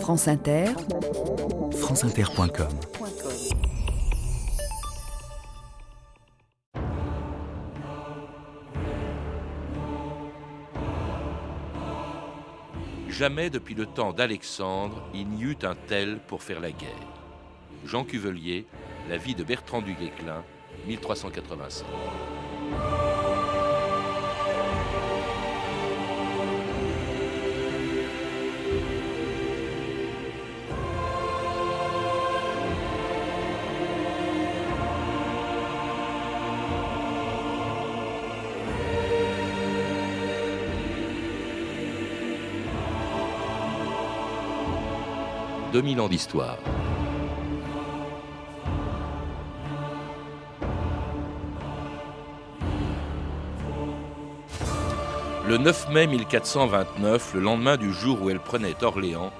France Inter, franceinter.com Jamais depuis le temps d'Alexandre, il n'y eut un tel pour faire la guerre. Jean Cuvelier, La vie de Bertrand du Guesclin, 1385. 2000 ans d'histoire. Le 9 mai 1429, le lendemain du jour où elle prenait Orléans,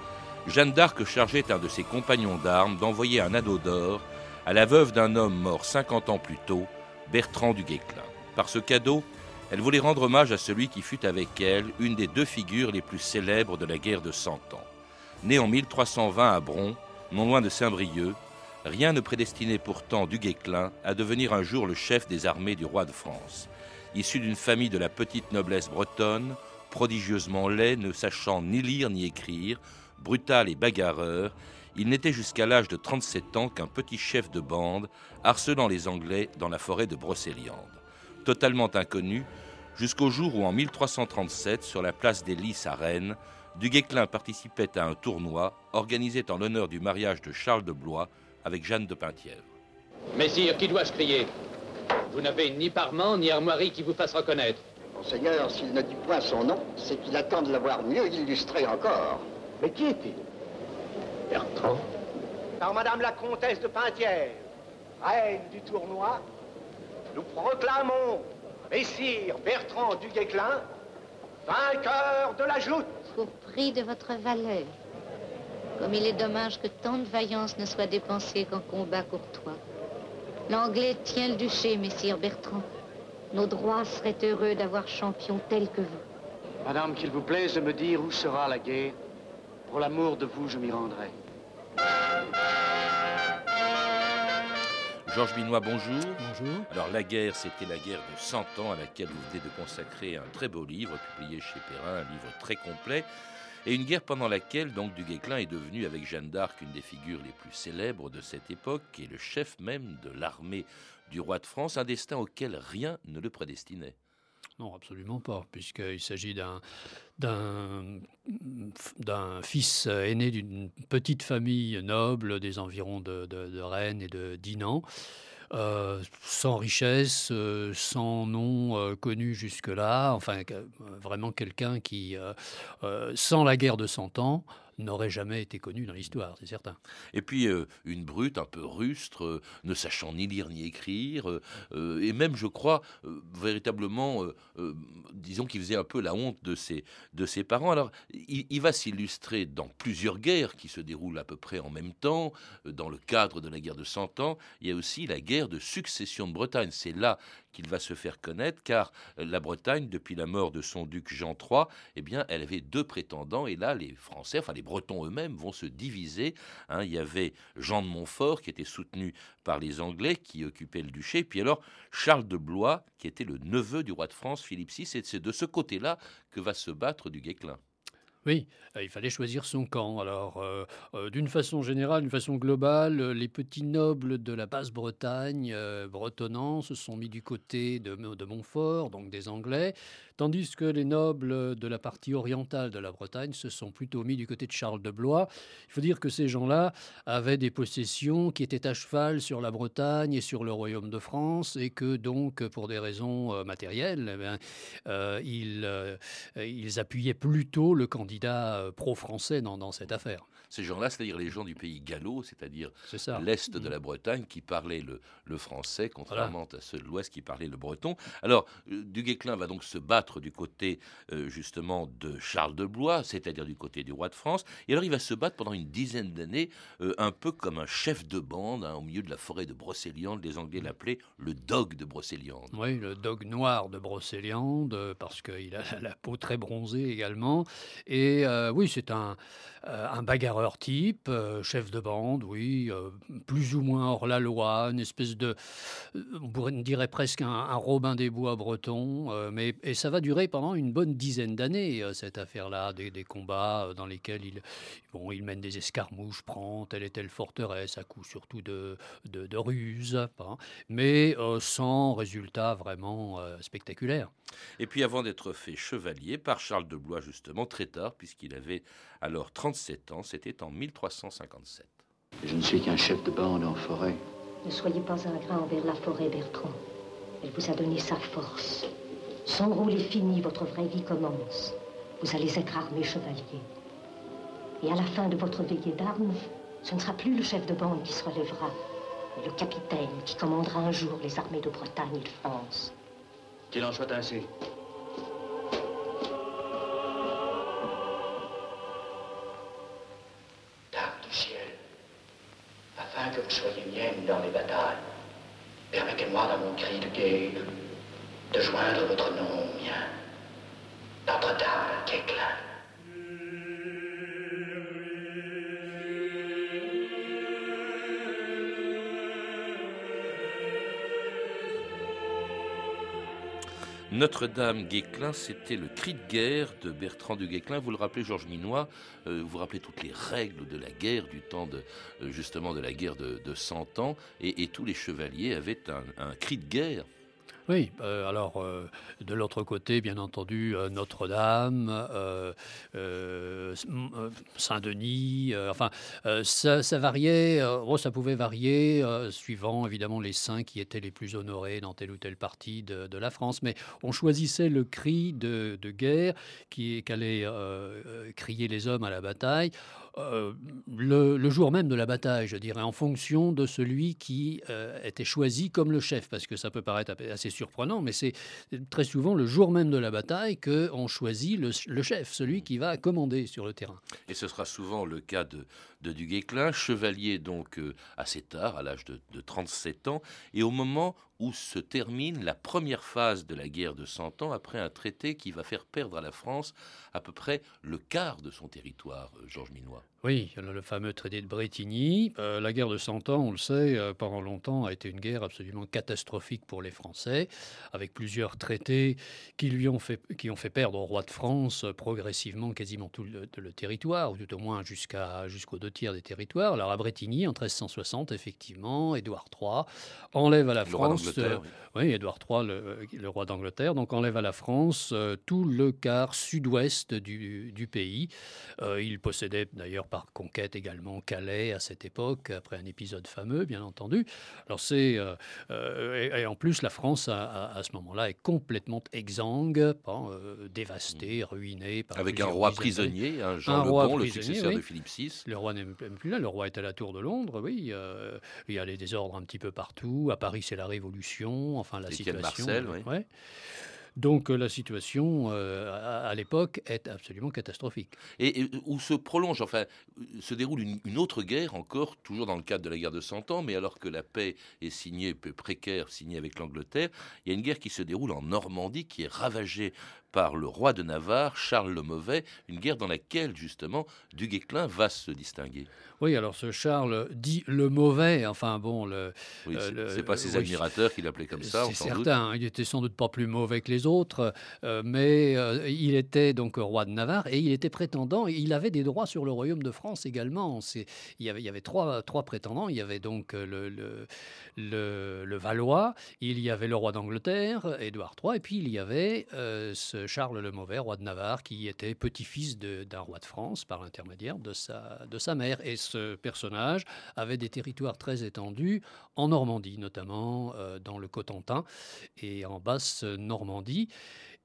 Jeanne d'Arc chargeait un de ses compagnons d'armes d'envoyer un anneau d'or à la veuve d'un homme mort 50 ans plus tôt, Bertrand du Guesclin. Par ce cadeau, elle voulait rendre hommage à celui qui fut avec elle une des deux figures les plus célèbres de la guerre de Cent Ans. Né en 1320 à Bron, non loin de Saint-Brieuc, rien ne prédestinait pourtant du Guesclin à devenir un jour le chef des armées du roi de France. Issu d'une famille de la petite noblesse bretonne, prodigieusement laid, ne sachant ni lire ni écrire, brutal et bagarreur, il n'était jusqu'à l'âge de 37 ans qu'un petit chef de bande harcelant les Anglais dans la forêt de Brocéliande. Totalement inconnu, jusqu'au jour où en 1337, sur la place des Lys à Rennes, du Guesclin participait à un tournoi organisé en l'honneur du mariage de Charles de Blois avec Jeanne de Penthièvre. Messire, qui dois-je crier? Vous n'avez ni parement ni armoirie qui vous fasse reconnaître. Monseigneur, s'il ne dit point son nom, c'est qu'il attend de l'avoir mieux illustré encore. Mais qui est-il? Bertrand Par Madame la Comtesse de Penthièvre, reine du tournoi, nous proclamons Messire Bertrand du Guesclin, vainqueur de la joute au prix de votre valeur. Comme il est dommage que tant de vaillance ne soit dépensée qu'en combat courtois. L'Anglais tient le duché, messire Bertrand. Nos droits seraient heureux d'avoir champion tel que vous. Madame, qu'il vous plaise de me dire où sera la guerre. Pour l'amour de vous, je m'y rendrai. Georges Binois, bonjour. Bonjour. Alors, la guerre, c'était la guerre de 100 ans à laquelle vous venez de consacrer un très beau livre, publié chez Perrin, un livre très complet. Et une guerre pendant laquelle, donc, du Guesclin est devenu, avec Jeanne d'Arc, une des figures les plus célèbres de cette époque, et le chef même de l'armée du roi de France, un destin auquel rien ne le prédestinait. Non, absolument pas, puisqu'il s'agit d'un, d'un, fils aîné d'une petite famille noble des environs de, de, Rennes et de Dinan. Euh, sans richesse, euh, sans nom euh, connu jusque-là, enfin vraiment quelqu'un qui, sans la guerre de Cent Ans, n'aurait jamais été connu dans l'histoire, c'est certain. Et puis euh, une brute un peu rustre, euh, ne sachant ni lire ni écrire, euh, et même, je crois, véritablement, disons qu'il faisait un peu la honte de ses, de ses parents. Alors, il, va s'illustrer dans plusieurs guerres qui se déroulent à peu près en même temps. Dans le cadre de la guerre de Cent Ans, il y a aussi la guerre de succession de Bretagne. C'est là qu'il va se faire connaître, car la Bretagne, depuis la mort de son duc Jean III, eh bien, elle avait deux prétendants, et là, les Français, enfin les Bretons eux-mêmes, vont se diviser. Hein. Il y avait Jean de Montfort, qui était soutenu par les Anglais, qui occupait le duché, puis alors Charles de Blois, qui était le neveu du roi de France, Philippe VI, et c'est de ce côté-là que va se battre du Guesclin. Oui, euh, il fallait choisir son camp. Alors, euh, euh, d'une façon générale, d'une façon globale, les petits nobles de la basse-Bretagne bretonnants se sont mis du côté de, de, Montfort, donc des Anglais, tandis que les nobles de la partie orientale de la Bretagne se sont plutôt mis du côté de Charles de Blois. Il faut dire que ces gens-là avaient des possessions qui étaient à cheval sur la Bretagne et sur le royaume de France, et que donc, pour des raisons matérielles, eh ils, ils appuyaient plutôt le candidat euh, pro-français dans, cette affaire. Ces gens-là, c'est-à-dire les gens du pays gallo, c'est-à-dire l'Est de la Bretagne, qui parlaient le, français, contrairement à ceux de l'Ouest qui parlaient le breton. Alors, euh, du Guesclin va donc se battre battre du côté euh, justement de Charles de Blois, c'est-à-dire du côté du roi de France. Et alors il va se battre pendant une dizaine d'années, euh, un peu comme un chef de bande hein, au milieu de la forêt de Brocéliande. Les Anglais l'appelaient le dog de Brocéliande. Oui, le dog noir de Brocéliande, parce qu'il a la peau très bronzée également. Et oui, c'est un, un bagarreur type, chef de bande, oui, plus ou moins hors la loi, une espèce de, on dirait presque un, Robin des Bois breton, mais et ça va durer pendant une bonne dizaine d'années cette affaire-là, des, combats dans lesquels il, bon, il mène des escarmouches, prend telle et telle forteresse à coup surtout de, de, de ruse, hein, mais sans résultat vraiment spectaculaire. Et puis avant d'être fait chevalier par Charles de Blois justement très tard, puisqu'il avait alors 37 ans, c'était en 1357. Je ne suis qu'un chef de bande en forêt. Ne soyez pas ingrat envers la forêt, Bertrand. Elle vous a donné sa force. Son rôle est fini, votre vraie vie commence. Vous allez être armé chevalier. Et à la fin de votre veillée d'armes, ce ne sera plus le chef de bande qui se relèvera, mais le capitaine qui commandera un jour les armées de Bretagne et de France. Qu'il en soit ainsi. Au mien, Notre-Dame Guéclin. C'était le cri de guerre de Bertrand du Guéclin. Vous le rappelez, Georges Minois, euh, vous rappelez toutes les règles de la guerre, du temps de, euh, justement de la guerre de, de 100 ans, et, tous les chevaliers avaient un cri de guerre oui, euh, alors euh, de l'autre côté, bien entendu, euh, Notre-Dame, Saint-Denis, enfin, ça, variait, oh, ça pouvait varier suivant évidemment les saints qui étaient les plus honorés dans telle ou telle partie de, la France, mais on choisissait le cri de, guerre qui qu'allaient crier les hommes à la bataille. Euh, le, jour même de la bataille, je dirais, en fonction de celui qui euh, était choisi comme le chef, parce que ça peut paraître assez surprenant, mais c'est très souvent le jour même de la bataille qu'on choisit le, chef, celui qui va commander sur le terrain. Et ce sera souvent le cas de, de Duguesclin, chevalier donc euh, assez tard, à l'âge de, de 37 ans, et au moment où se termine la première phase de la guerre de Cent Ans après un traité qui va faire perdre à la France à peu près le quart de son territoire, euh, Georges Minois. Oui, le fameux traité de Bretigny. Euh, la guerre de Cent Ans, on le sait, euh, pendant longtemps a été une guerre absolument catastrophique pour les Français, avec plusieurs traités qui lui ont fait, qui ont fait perdre au roi de France progressivement quasiment tout le, territoire, ou tout au moins jusqu'à, jusqu'aux deux tiers des territoires. Alors à Bretigny, en 1360, effectivement, Édouard III enlève à la France oui. Édouard III, le, roi d'Angleterre, donc enlève à la France euh, tout le quart sud-ouest du, pays. Euh, il possédait d'ailleurs par conquête également Calais à cette époque, après un épisode fameux, bien entendu. Alors c'est euh, et, en plus la France à, ce moment-là est complètement exsangue, dévastée, mm. ruinée. Avec un roi prisonnier, hein, Jean le Bon, le successeur de Philippe VI. Le roi n'est plus là. Le roi est à la Tour de Londres, oui. il y a les désordres un petit peu partout. À Paris, c'est la Révolution enfin la situation. Marcel, oui. Donc euh, la situation euh, à, l'époque est absolument catastrophique. Et, où se prolonge, enfin, se déroule une, autre guerre encore, toujours dans le cadre de la guerre de Cent Ans, mais alors que la paix est signée, peu précaire, signée avec l'Angleterre, il y a une guerre qui se déroule en Normandie, qui est ravagée par le roi de Navarre, Charles le Mauvais, une guerre dans laquelle justement Du Guesclin va se distinguer. Oui, alors ce Charles dit le Mauvais, enfin bon, le. Oui, euh, c'est pas ses admirateurs qui l'appelaient comme ça. C'est certain, il était sans doute pas plus mauvais que les autres, euh, mais euh, il était donc roi de Navarre et il était prétendant, il avait des droits sur le royaume de France également. Il y avait, il y avait trois, trois prétendants, il y avait donc le, le, le, Valois, il y avait le roi d'Angleterre, Édouard III, et puis il y avait ce Charles le Mauvais, roi de Navarre, qui était petit-fils d'un roi de France par l'intermédiaire de sa, de sa mère. Et ce personnage avait des territoires très étendus en Normandie, notamment euh, dans le Cotentin et en basse Normandie.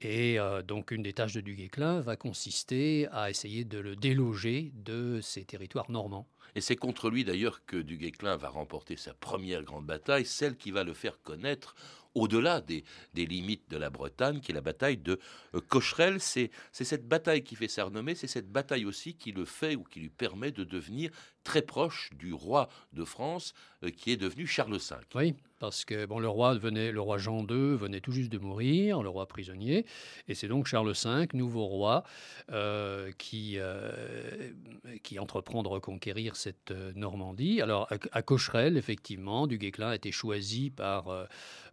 Et euh, donc une des tâches de Duguesclin va consister à essayer de le déloger de ces territoires normands. Et c'est contre lui d'ailleurs que Duguesclin va remporter sa première grande bataille, celle qui va le faire connaître au-delà des, limites de la Bretagne, qui est la bataille de euh, Cocherel. C'est cette bataille qui fait sa renommée, c'est cette bataille aussi qui le fait ou qui lui permet de devenir très proche du roi de France, euh, qui est devenu Charles V. Oui, parce que bon, le roi venait, le roi Jean II venait tout juste de mourir, le roi prisonnier, et c'est donc Charles V, nouveau roi, euh, qui qui entreprend de reconquérir cette Normandie. Alors à, Cocherel, effectivement, du Guesclin a été choisi par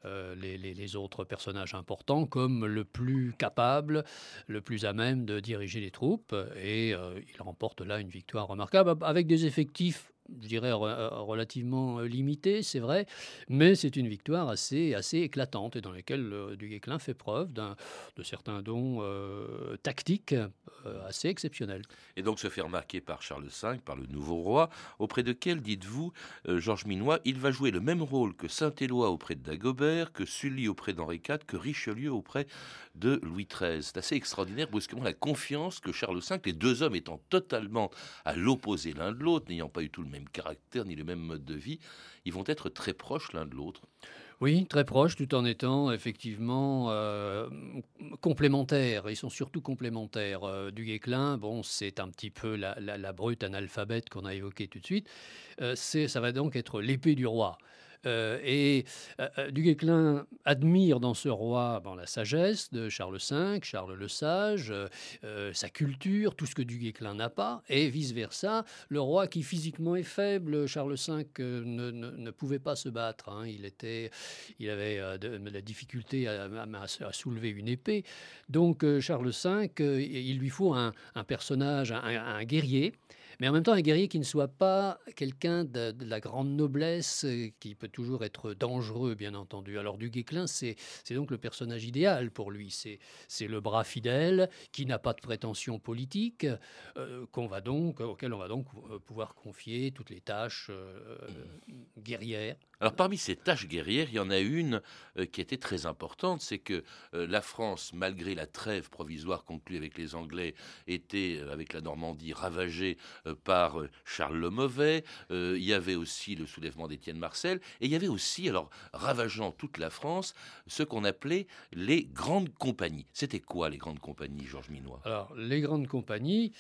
euh, les, autres personnages importants comme le plus capable, le plus à même de diriger les troupes. Et euh, il remporte là une victoire remarquable avec des effectifs je dirais, euh, relativement limité, c'est vrai, mais c'est une victoire assez, assez éclatante et dans laquelle euh, du Guesclin fait preuve de certains dons euh, tactiques assez exceptionnels. Et donc se fait remarquer par Charles V, par le nouveau roi, auprès de quel, dites-vous, Georges Minois, il va jouer le même rôle que Saint-Éloi auprès de Dagobert, que Sully auprès d'Henri IV, que Richelieu auprès de Louis XIII. C'est assez extraordinaire, brusquement, la confiance que Charles V, les deux hommes étant totalement à l'opposé l'un de l'autre, n'ayant pas eu tout le même même caractère ni le même mode de vie, ils vont être très proches l'un de l'autre. Oui, très proches, tout en étant effectivement euh, complémentaires. Ils sont surtout complémentaires. Euh, du Guesclin, bon, c'est un petit peu la, brute analphabète qu'on a évoquée tout de suite. Euh, ça va donc être l'épée du roi. Euh, et euh, euh, du Guesclin admire dans ce roi la sagesse de Charles V, Charles le Sage, sa culture, tout ce que du Guesclin n'a pas, et vice-versa. Le roi qui physiquement est faible, Charles V ne, pouvait pas se battre. Hein. Il, était, il avait de, la difficulté à, soulever une épée. Donc Charles V, il lui faut un, personnage, un guerrier mais en même temps un guerrier qui ne soit pas quelqu'un de, la grande noblesse, euh, qui peut toujours être dangereux, bien entendu. Alors du Guesclin, c'est donc le personnage idéal pour lui. C'est le bras fidèle, qui n'a pas de prétention politique, euh, qu'on va donc, auquel on va donc euh, pouvoir confier toutes les tâches guerrières. Alors parmi ces tâches guerrières, il y en a une qui était très importante, c'est que la France, malgré la trêve provisoire conclue avec les Anglais, était, avec la Normandie, ravagée par euh, Charles le Mauvais, euh, il y avait aussi le soulèvement d'Étienne Marcel, et il y avait aussi, alors ravageant toute la France, ce qu'on appelait les grandes compagnies. C'était quoi les grandes compagnies, Georges Minois? Alors les grandes compagnies,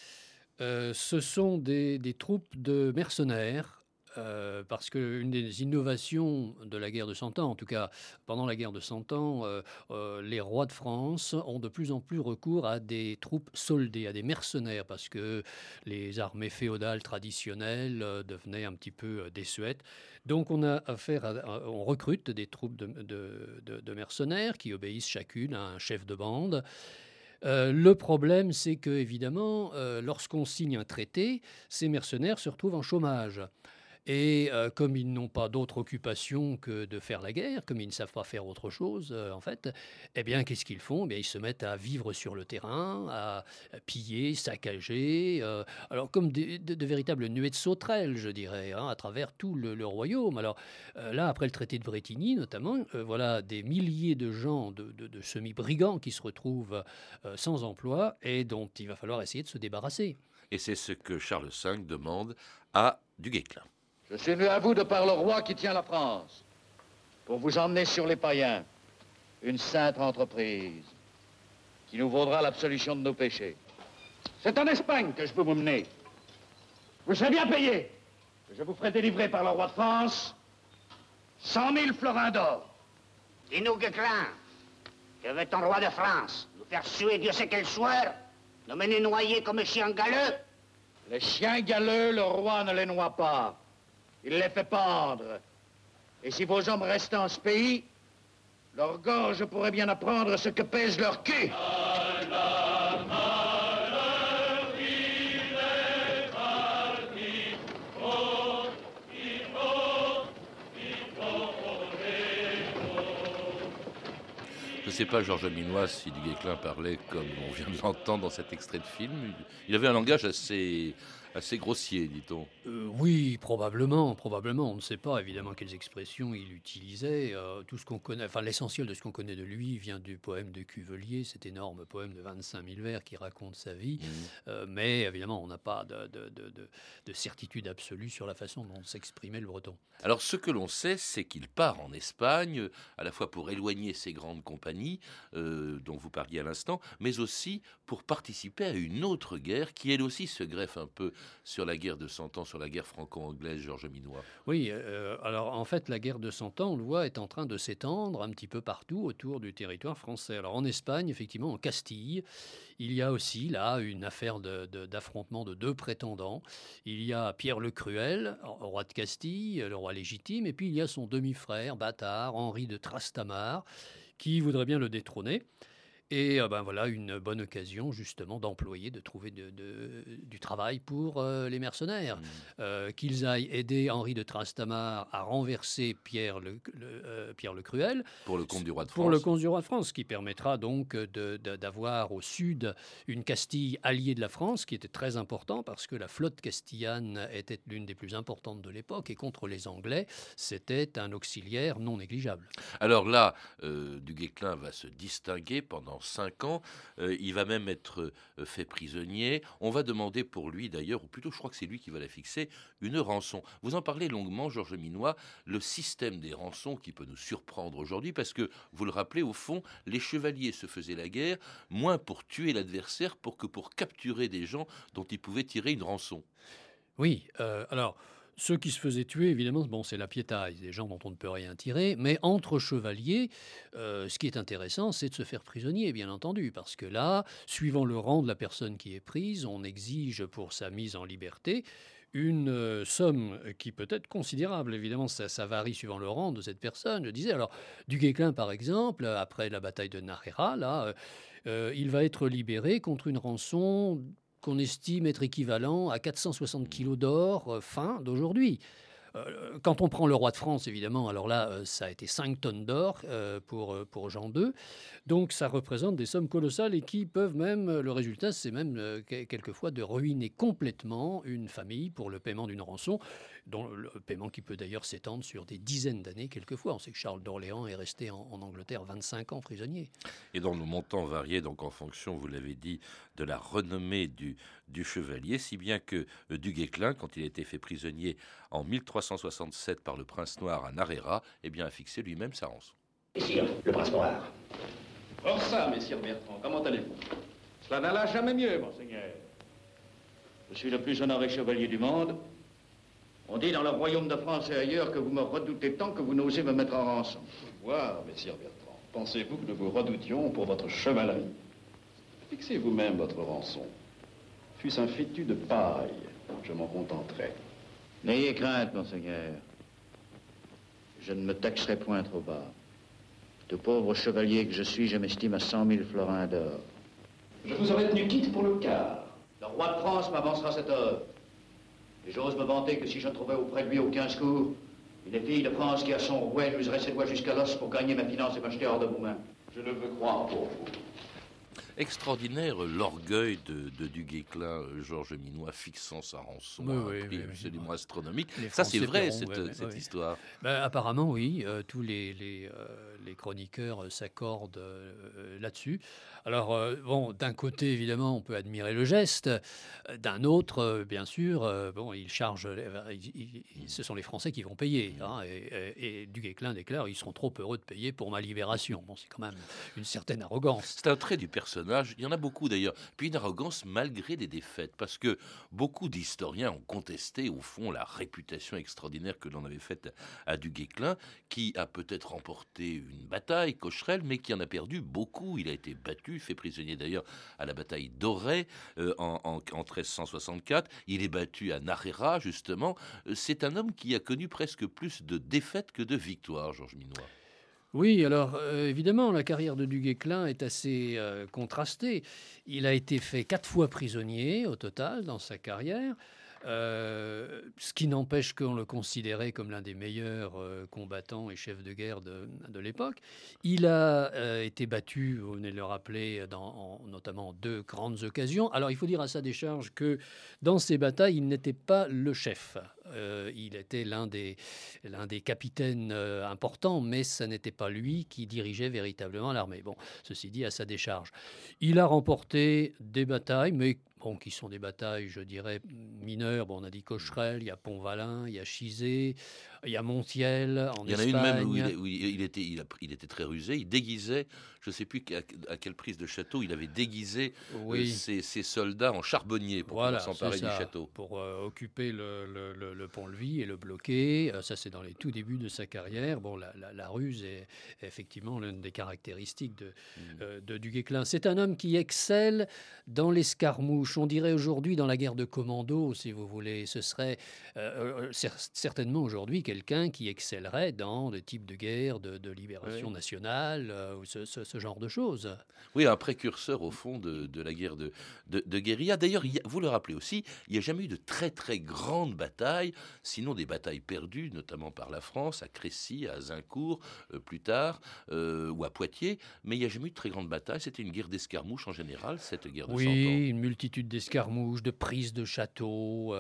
ce sont des, des troupes de mercenaires euh, parce qu'une des innovations de la guerre de Cent Ans, en tout cas pendant la guerre de Cent Ans, euh, euh, les rois de France ont de plus en plus recours à des troupes soldées, à des mercenaires, parce que les armées féodales traditionnelles devenaient un petit peu désuètes. Donc on a affaire on recrute des troupes de, mercenaires qui obéissent chacune à un chef de bande. le problème, c'est que, évidemment, lorsqu'on signe un traité, ces mercenaires se retrouvent en chômage. Et euh, comme ils n'ont pas d'autre occupation que de faire la guerre, comme ils ne savent pas faire autre chose, euh, en fait, eh bien, qu'est-ce qu'ils font? Eh bien, Ils se mettent à vivre sur le terrain, à, piller, saccager, euh, alors comme de, véritables nuées de sauterelles, je dirais, hein, à travers tout le, royaume. Alors là, après le traité de Bretigny, notamment, voilà des milliers de gens, de, semi-brigands qui se retrouvent sans emploi et dont il va falloir essayer de se débarrasser. Et c'est ce que Charles V demande à Du Guesclin. Je suis venu à vous de par le roi qui tient la France, pour vous emmener sur les païens, une sainte entreprise qui nous vaudra l'absolution de nos péchés. C'est en Espagne que je peux vous mener. Vous serez bien payé. Je vous ferai délivrer par le roi de France cent mille florins d'or. Dis-nous, Gueclin, que veut ton roi de France Nous faire suer Dieu sait quel soir Nous mener noyer comme chiens galeux? Les chiens galeux, le roi ne les noie pas. Il les fait pendre. Et si vos hommes restent en ce pays, leur gorge pourrait bien apprendre ce que pèse leur cul. Je ne sais pas, Georges Minois, si Du parlait comme on vient de l'entendre dans cet extrait de film. Il avait un langage assez, assez grossier, dit-on. Euh, oui, probablement, probablement. On ne sait pas évidemment quelles expressions il utilisait. Euh, tout ce qu'on connaît, enfin l'essentiel de ce qu'on connaît de lui vient du poème de Cuvelier, cet énorme poème de 25 000 vers qui raconte sa vie. Mmh. mais évidemment, on n'a pas de, de, certitude absolue sur la façon dont s'exprimait le breton. Alors ce que l'on sait, c'est qu'il part en Espagne, à la fois pour éloigner ses grandes compagnies, dont vous parliez à l'instant, mais aussi pour participer à une autre guerre qui elle aussi se greffe un peu sur la guerre de Cent Ans, sur la guerre franco-anglaise, Georges Minois. Oui, euh, alors en fait la guerre de Cent Ans, on le voit, est en train de s'étendre un petit peu partout autour du territoire français. Alors en Espagne, effectivement, en Castille, il y a aussi là une affaire d'affrontement de, de, deux prétendants. Il y a Pierre le Cruel, roi de Castille, le roi légitime, et puis il y a son demi-frère, bâtard, Henri de Trastamare, qui voudrait bien le détrôner. Et euh, ben voilà une bonne occasion justement d'employer, de trouver de, du travail pour euh, les mercenaires. Mmh. Euh, qu'ils aillent aider Henri de Trastamare à renverser Pierre le, Pierre le Cruel. Pour le compte du roi de France. Pour le compte du roi de France, qui permettra donc d'avoir au sud une Castille alliée de la France, qui était très important parce que la flotte castillane était l'une des plus importantes de l'époque et contre les Anglais, c'était un auxiliaire non négligeable. Alors là, du Guesclin va se distinguer pendant cinq ans. Euh, il va même être euh, fait prisonnier. On va demander pour lui, d'ailleurs, ou plutôt je crois que c'est lui qui va la fixer, une rançon. Vous en parlez longuement, Georges Minois, le système des rançons qui peut nous surprendre aujourd'hui, parce que, vous le rappelez, au fond, les chevaliers se faisaient la guerre, moins pour tuer l'adversaire pour que pour capturer des gens dont ils pouvaient tirer une rançon. Oui, euh, alors... Ceux qui se faisaient tuer, évidemment, bon, c'est la piétaille, des gens dont on ne peut rien tirer. Mais entre chevaliers, euh, ce qui est intéressant, c'est de se faire prisonnier, bien entendu, parce que là, suivant le rang de la personne qui est prise, on exige pour sa mise en liberté une euh, somme qui peut être considérable. Évidemment, ça, varie suivant le rang de cette personne. Je disais, alors, du Guesclin, par exemple, après la bataille de Narera, là, euh, il va être libéré contre une rançon qu'on estime être équivalent à 460 kilos d'or euh, fin d'aujourd'hui. Euh, quand on prend le roi de France, évidemment, alors là, euh, ça a été 5 tonnes d'or pour, pour Jean II. Donc ça représente des sommes colossales et qui peuvent même, le résultat, c'est même quelquefois de ruiner complètement une famille pour le paiement d'une rançon dont le paiement qui peut d'ailleurs s'étendre sur des dizaines d'années quelquefois. On sait que Charles d'Orléans est resté en, Angleterre 25 ans prisonnier. Et dont le montant variait donc en fonction, vous l'avez dit, de la renommée du, du chevalier, si bien que euh, du Guesclin, quand il a été fait prisonnier en 1367 par le prince noir à Narera, eh bien, a fixé lui-même sa rançon. Messire, le prince noir. Or ça, messire Bertrand, comment allez-vous? Cela n'alla jamais mieux, monseigneur. Je suis le plus honoré chevalier du monde, on dit dans le royaume de France et ailleurs que vous me redoutez tant que vous n'osez me mettre en rançon. Voir, messire Bertrand. Pensez-vous que nous vous redoutions pour votre chevalerie? Fixez vous-même votre rançon. Fût-ce un fétu de paille, je m'en contenterai. N'ayez crainte, monseigneur. Je ne me taxerai point trop bas. De pauvre chevalier que je suis, je m'estime à cent mille florins d'or. Je vous aurais tenu quitte pour le quart. Le roi de France m'avancera cette œuvre. Et j'ose me vanter que si je ne trouvais auprès de lui aucun secours, une fille de France qui a son rouet j'userais ses doigts jusqu'à l'os pour gagner ma finance et m'acheter hors de vos mains. Je ne veux croire pour vous extraordinaire l'orgueil de, de du Guesclin, euh, Georges Minois, fixant sa rançon oui, à un absolument astronomique. Ça, c'est vrai, cette, cette histoire. Ben, apparemment, oui. Euh, tous les, les, euh, les chroniqueurs s'accordent là-dessus. Alors, bon, d'un côté, évidemment, on peut admirer le geste. D'un autre, bien sûr, bon, il charge. ce sont les Français qui vont payer. Hein, et, et, Guesclin déclare ils seront trop heureux de payer pour ma libération. Bon, c'est quand même une certaine arrogance. C'est un trait du personnage il y en a beaucoup d'ailleurs. Puis une arrogance malgré des défaites, parce que beaucoup d'historiens ont contesté au fond la réputation extraordinaire que l'on avait faite à du Guesclin, qui a peut-être remporté une bataille, Cocherel, mais qui en a perdu beaucoup. Il a été battu, fait prisonnier d'ailleurs à la bataille d'Auray euh, en, en, 1364. Il est battu à Narera, justement. Euh, c'est un homme qui a connu presque plus de défaites que de victoires, Georges Minois. Oui, alors euh, évidemment, la carrière de Duguay-Clin est assez contrastée. Il a été fait quatre fois prisonnier au total dans sa carrière. Euh, ce qui n'empêche qu'on le considérait comme l'un des meilleurs euh, combattants et chefs de guerre de, l'époque. Il a euh, été battu, vous venez de le rappeler, dans, notamment en deux grandes occasions. Alors il faut dire à sa décharge que dans ces batailles, il n'était pas le chef. Il était l'un des, l'un des capitaines importants, mais ce n'était pas lui qui dirigeait véritablement l'armée. Bon, ceci dit, à sa décharge. Il a remporté des batailles, mais bon, qui sont des batailles, je dirais, mineures. Bon, on a dit Cocherel, il y a Pont-Valin, il y a Chizé, il y a Montiel en Il y en a une même où, il, était, il, était très rusé. Il déguisait, je ne sais plus à, quelle prise de château, il avait déguisé euh, ses, soldats en charbonniers pour s'emparer du château. Pour euh, occuper le, pont-levis et le bloquer. Euh, ça, c'est dans les tout débuts de sa carrière. Bon, la, ruse est, effectivement l'une des caractéristiques de, mmh. de du Guesclin. C'est un homme qui excelle dans l'escarmouche. On dirait aujourd'hui dans la guerre de commando, si vous voulez. Ce serait certainement aujourd'hui quelqu'un qui excellerait dans le type de guerre de, libération nationale euh, ou ce, genre de choses. Oui, un précurseur au fond de, la guerre de, de, guérilla. D'ailleurs, vous le rappelez aussi, il n'y a jamais eu de très très grandes batailles, sinon des batailles perdues, notamment par la France, à Crécy, à Zincourt, euh, plus tard, euh, ou à Poitiers, mais il n'y a jamais eu de très grandes batailles. C'était une guerre d'escarmouches en général, cette guerre de oui, 100 ans. Oui, une multitude d'escarmouches, de prises de châteaux,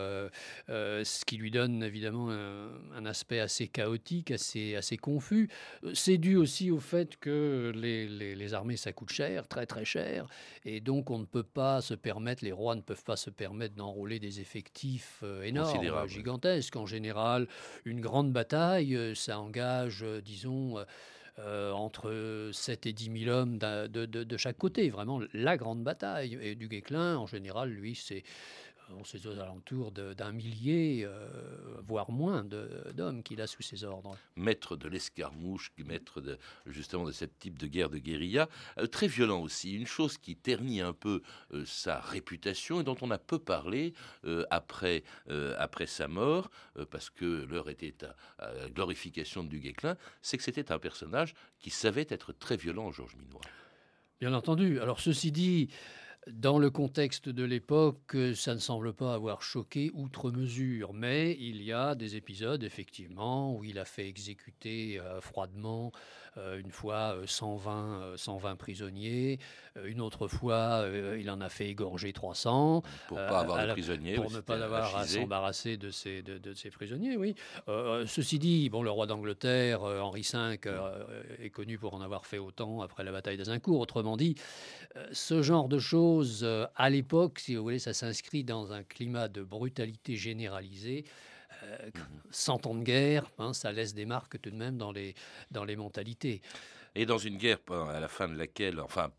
ce qui lui donne évidemment un, un aspect assez chaotique, assez, assez confus. Euh, c'est dû aussi au fait que les, les, armées, ça coûte cher, très très cher, et donc on ne peut pas se permettre, les rois ne peuvent pas se permettre d'enrôler des effectifs euh, énormes, gigantesques. En général, une grande bataille, euh, ça engage, disons, entre 7 et 10 000 hommes de, de, de, chaque côté, vraiment la grande bataille. Et du Guesclin, en général, lui, c'est on sait aux alentours d'un millier, euh, voire moins d'hommes qu'il a sous ses ordres. Maître de l'escarmouche, maître de, justement de ce type de guerre de guérilla, euh, très violent aussi. Une chose qui ternit un peu euh, sa réputation et dont on a peu parlé après, après sa mort, parce que l'heure était à, la glorification de Duguesclin, c'est que c'était un personnage qui savait être très violent, Georges Minois. Bien entendu. Alors ceci dit, dans le contexte de l'époque, ça ne semble pas avoir choqué outre mesure, mais il y a des épisodes, effectivement, où il a fait exécuter euh, froidement euh, une fois 120, euh, 120 prisonniers, une autre fois il en a fait égorger 300. Pour pas avoir de prisonniers. Pour ne pas avoir à s'embarrasser de ces, de, de ces prisonniers, oui. ceci dit, bon, le roi d'Angleterre, Henri V, est connu pour en avoir fait autant après la bataille d'Azincourt. Autrement dit, ce genre de choses euh, à l'époque, si vous voulez, ça s'inscrit dans un climat de brutalité généralisée. Euh, cent ans de guerre, hein, ça laisse des marques tout de même dans les, dans les mentalités. Et dans une guerre à la fin de laquelle, enfin,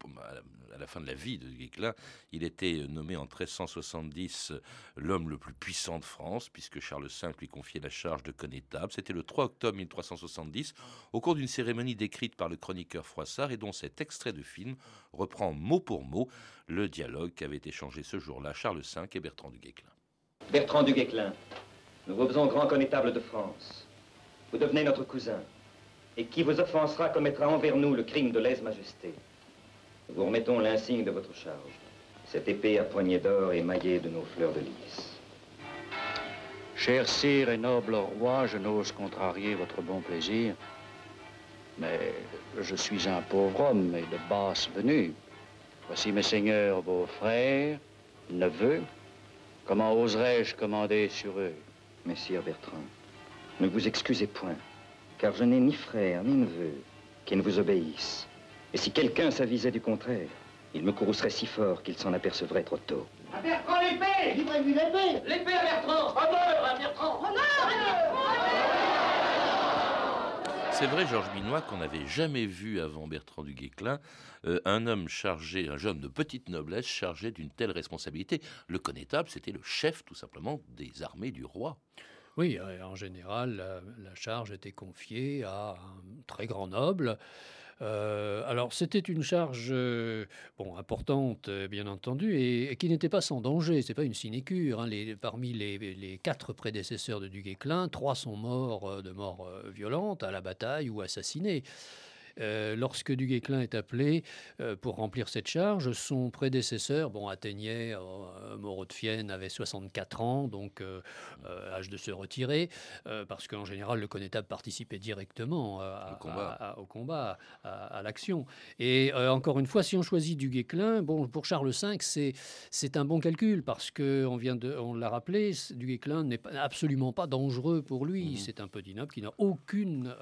à la fin de la vie de Guesclin, il était nommé en 1370 l'homme le plus puissant de France, puisque Charles V lui confiait la charge de connétable. C'était le 3 octobre 1370, au cours d'une cérémonie décrite par le chroniqueur Froissart et dont cet extrait de film reprend mot pour mot le dialogue qu'avaient échangé ce jour-là Charles V et Bertrand du Guesclin. Bertrand du Guesclin, nous vous faisons grand connétable de France. Vous devenez notre cousin et qui vous offensera commettra envers nous le crime de lèse-majesté. Nous vous remettons l'insigne de votre charge. Cette épée à poignée d'or émaillée de nos fleurs de lys. Cher sire et noble roi, je n'ose contrarier votre bon plaisir, mais je suis un pauvre homme et de basse venue. Voici mes seigneurs, vos frères, neveux. Comment oserais-je commander sur eux Messire Bertrand, ne vous excusez point car je n'ai ni frère ni neveu qui ne vous obéissent. Et si quelqu'un s'avisait du contraire, il me courroucerait si fort qu'il s'en apercevrait trop tôt. À Bertrand l'épée! Livrez-lui l'épée! L'épée à Bertrand! Honneur à Bertrand C'est vrai, Georges Binois, qu'on n'avait jamais vu avant Bertrand du Guesclin euh, un homme chargé, un jeune de petite noblesse chargé d'une telle responsabilité. Le connétable, c'était le chef, tout simplement, des armées du roi. Oui, euh, en général, la, charge était confiée à un très grand noble. Euh, alors, c'était une charge euh, bon, importante, bien entendu, et, qui n'était pas sans danger. Ce n'est pas une sinécure. Hein. parmi les, quatre prédécesseurs de Du Guesclin, trois sont morts de mort violente à la bataille ou assassinés. Lorsque Du Guesclin est appelé pour remplir cette charge, son prédécesseur, bon, atteignait, Moreau de Fienne avait 64 ans, donc âge de se retirer, parce qu'en général, le connétable participait directement au combat, à, l'action. Et encore une fois, si on choisit Du Guesclin, bon, pour Charles V, c'est, c'est un bon calcul, parce qu'on vient de, on l'a rappelé, Du Guesclin n'est absolument pas dangereux pour lui. Mmh. C'est un petit noble qui n'a aucune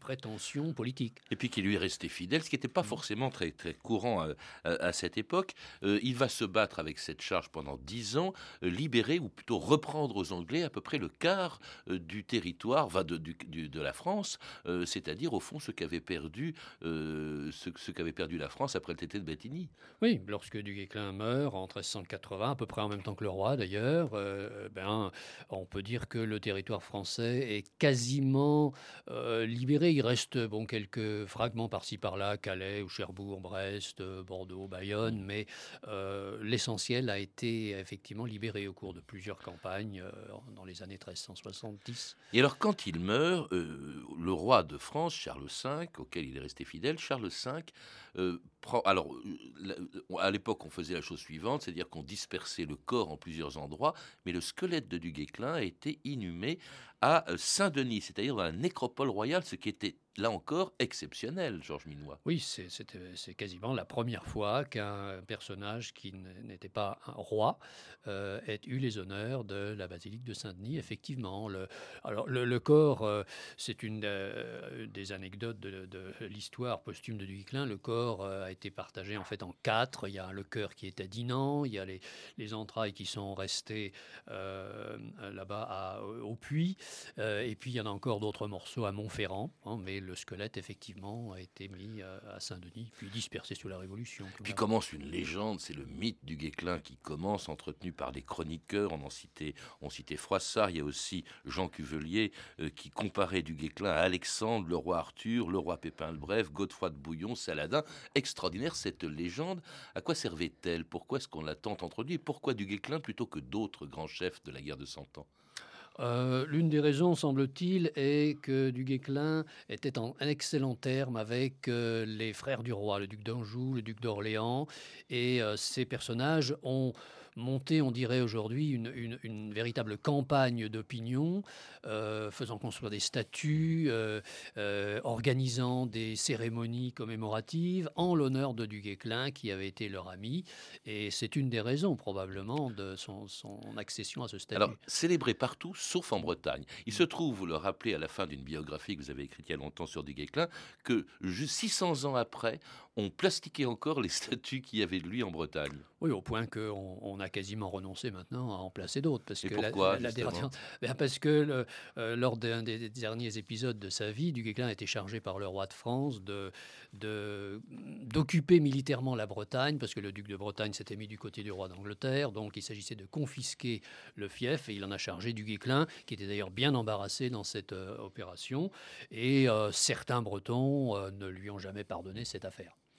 prétention politique. Et puis qui lui est resté fidèle, ce qui n'était pas mmh. forcément très, très courant à, cette époque. il va se battre avec cette charge pendant dix ans, libérer ou plutôt reprendre aux Anglais à peu près le quart du territoire va de, de, la France, c'est-à-dire au fond ce qu'avait perdu, ce, ce qu'avait perdu la France après le traité de Bétigny. Oui, lorsque Du Guesclin meurt en 1380, à peu près en même temps que le roi d'ailleurs, ben, on peut dire que le territoire français est quasiment libéré. Il reste bon, quelques fragments par-ci par-là, Calais ou Cherbourg, Brest, Bordeaux, Bayonne, mais l'essentiel a été effectivement libéré au cours de plusieurs campagnes dans les années 1370. Et alors quand il meurt, le roi de France, Charles V, auquel il est resté fidèle, Charles V. Alors, à l'époque, on faisait la chose suivante, c'est-à-dire qu'on dispersait le corps en plusieurs endroits, mais le squelette de Du Guesclin a été inhumé à Saint-Denis, c'est-à-dire dans la nécropole royale, ce qui était là encore exceptionnel, Georges Minois. Oui, c'est quasiment la première fois qu'un personnage qui n'était pas un roi euh, ait eu les honneurs de la basilique de Saint-Denis. Effectivement, le, alors le, corps, euh, c'est une euh, des anecdotes de, l'histoire posthume de Duclin. Le corps a été partagé en fait en quatre. Il y a le cœur qui est à Dinan, il y a les, les entrailles qui sont restées là-bas au puits, et puis il y en a encore d'autres morceaux à Montferrand, hein, mais le squelette, effectivement, a été mis à Saint-Denis, puis dispersé sous la Révolution. Puis commence une légende, c'est le mythe du Guesclin qui commence, entretenu par les chroniqueurs. On en citait, on citait Froissart, il y a aussi Jean Cuvelier euh, qui comparait du Guesclin à Alexandre, le roi Arthur, le roi Pépin le Bref, Godefroy de Bouillon, Saladin. Extraordinaire cette légende. À quoi servait-elle? Pourquoi est-ce qu'on l'a tant introduit? Pourquoi du Guesclin plutôt que d'autres grands chefs de la guerre de Cent Ans? Euh, l'une des raisons, semble-t-il, est que Du Guesclin était en excellent terme avec euh, les frères du roi, le duc d'Anjou, le duc d'Orléans, et euh, ces personnages ont monter, on dirait aujourd'hui, une, véritable campagne d'opinion, euh, faisant construire des statues, euh, euh, organisant des cérémonies commémoratives en l'honneur de Du Guesclin, qui avait été leur ami. Et c'est une des raisons, probablement, de son, accession à ce statut. Alors, célébré partout, sauf en Bretagne. Il se trouve, vous le rappelez à la fin d'une biographie que vous avez écrite il y a longtemps sur Du Guesclin, que 600 ans après, on plastiquait encore les statues qu'il y avait de lui en Bretagne. Oui, au point qu'on on a quasiment renoncé maintenant à en placer d'autres. Parce que pourquoi, la, ben, Parce que euh, lors d'un des derniers épisodes de sa vie, Du Guesclin a été chargé par le roi de France de, d'occuper militairement la Bretagne, parce que le duc de Bretagne s'était mis du côté du roi d'Angleterre, donc il s'agissait de confisquer le fief, et il en a chargé du Guesclin, qui était d'ailleurs bien embarrassé dans cette euh, opération, et euh, certains Bretons ne lui ont jamais pardonné cette affaire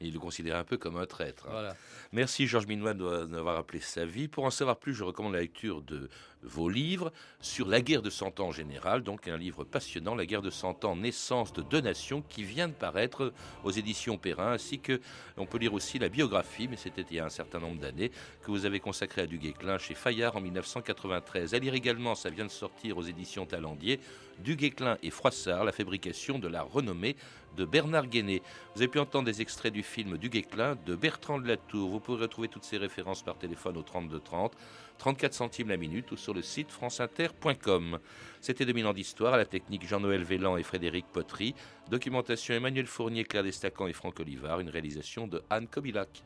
il le considérait un peu comme un traître. Hein. Merci Georges Minois d'avoir rappelé sa vie. Pour en savoir plus, je recommande la lecture de vos livres sur la guerre de Cent Ans en général, donc un livre passionnant, La guerre de Cent Ans, naissance de deux nations, qui vient de paraître aux éditions Perrin, ainsi que on peut lire aussi la biographie, mais c'était il y a un certain nombre d'années, que vous avez consacrée à Du Guesclin chez Fayard en 1993. À lire également, ça vient de sortir aux éditions Talendier, Du Guesclin et Froissart, la fabrication de la renommée de Bernard Guéné. Vous avez pu entendre des extraits du film Du Guesclin de Bertrand de Latour. Vous pourrez retrouver toutes ces références par téléphone au 32 30, 34 centimes la minute ou sur le site franceinter.com. C'était 2000 ans d'histoire à la technique Jean-Noël Vélan et Frédéric Potry. Documentation Emmanuel Fournier, Claire Destacan et Franck Olivard. Une réalisation de Anne Kobilac.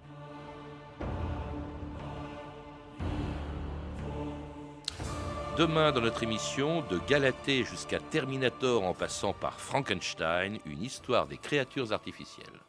Demain, dans notre émission, de Galatée jusqu'à Terminator en passant par Frankenstein, une histoire des créatures artificielles.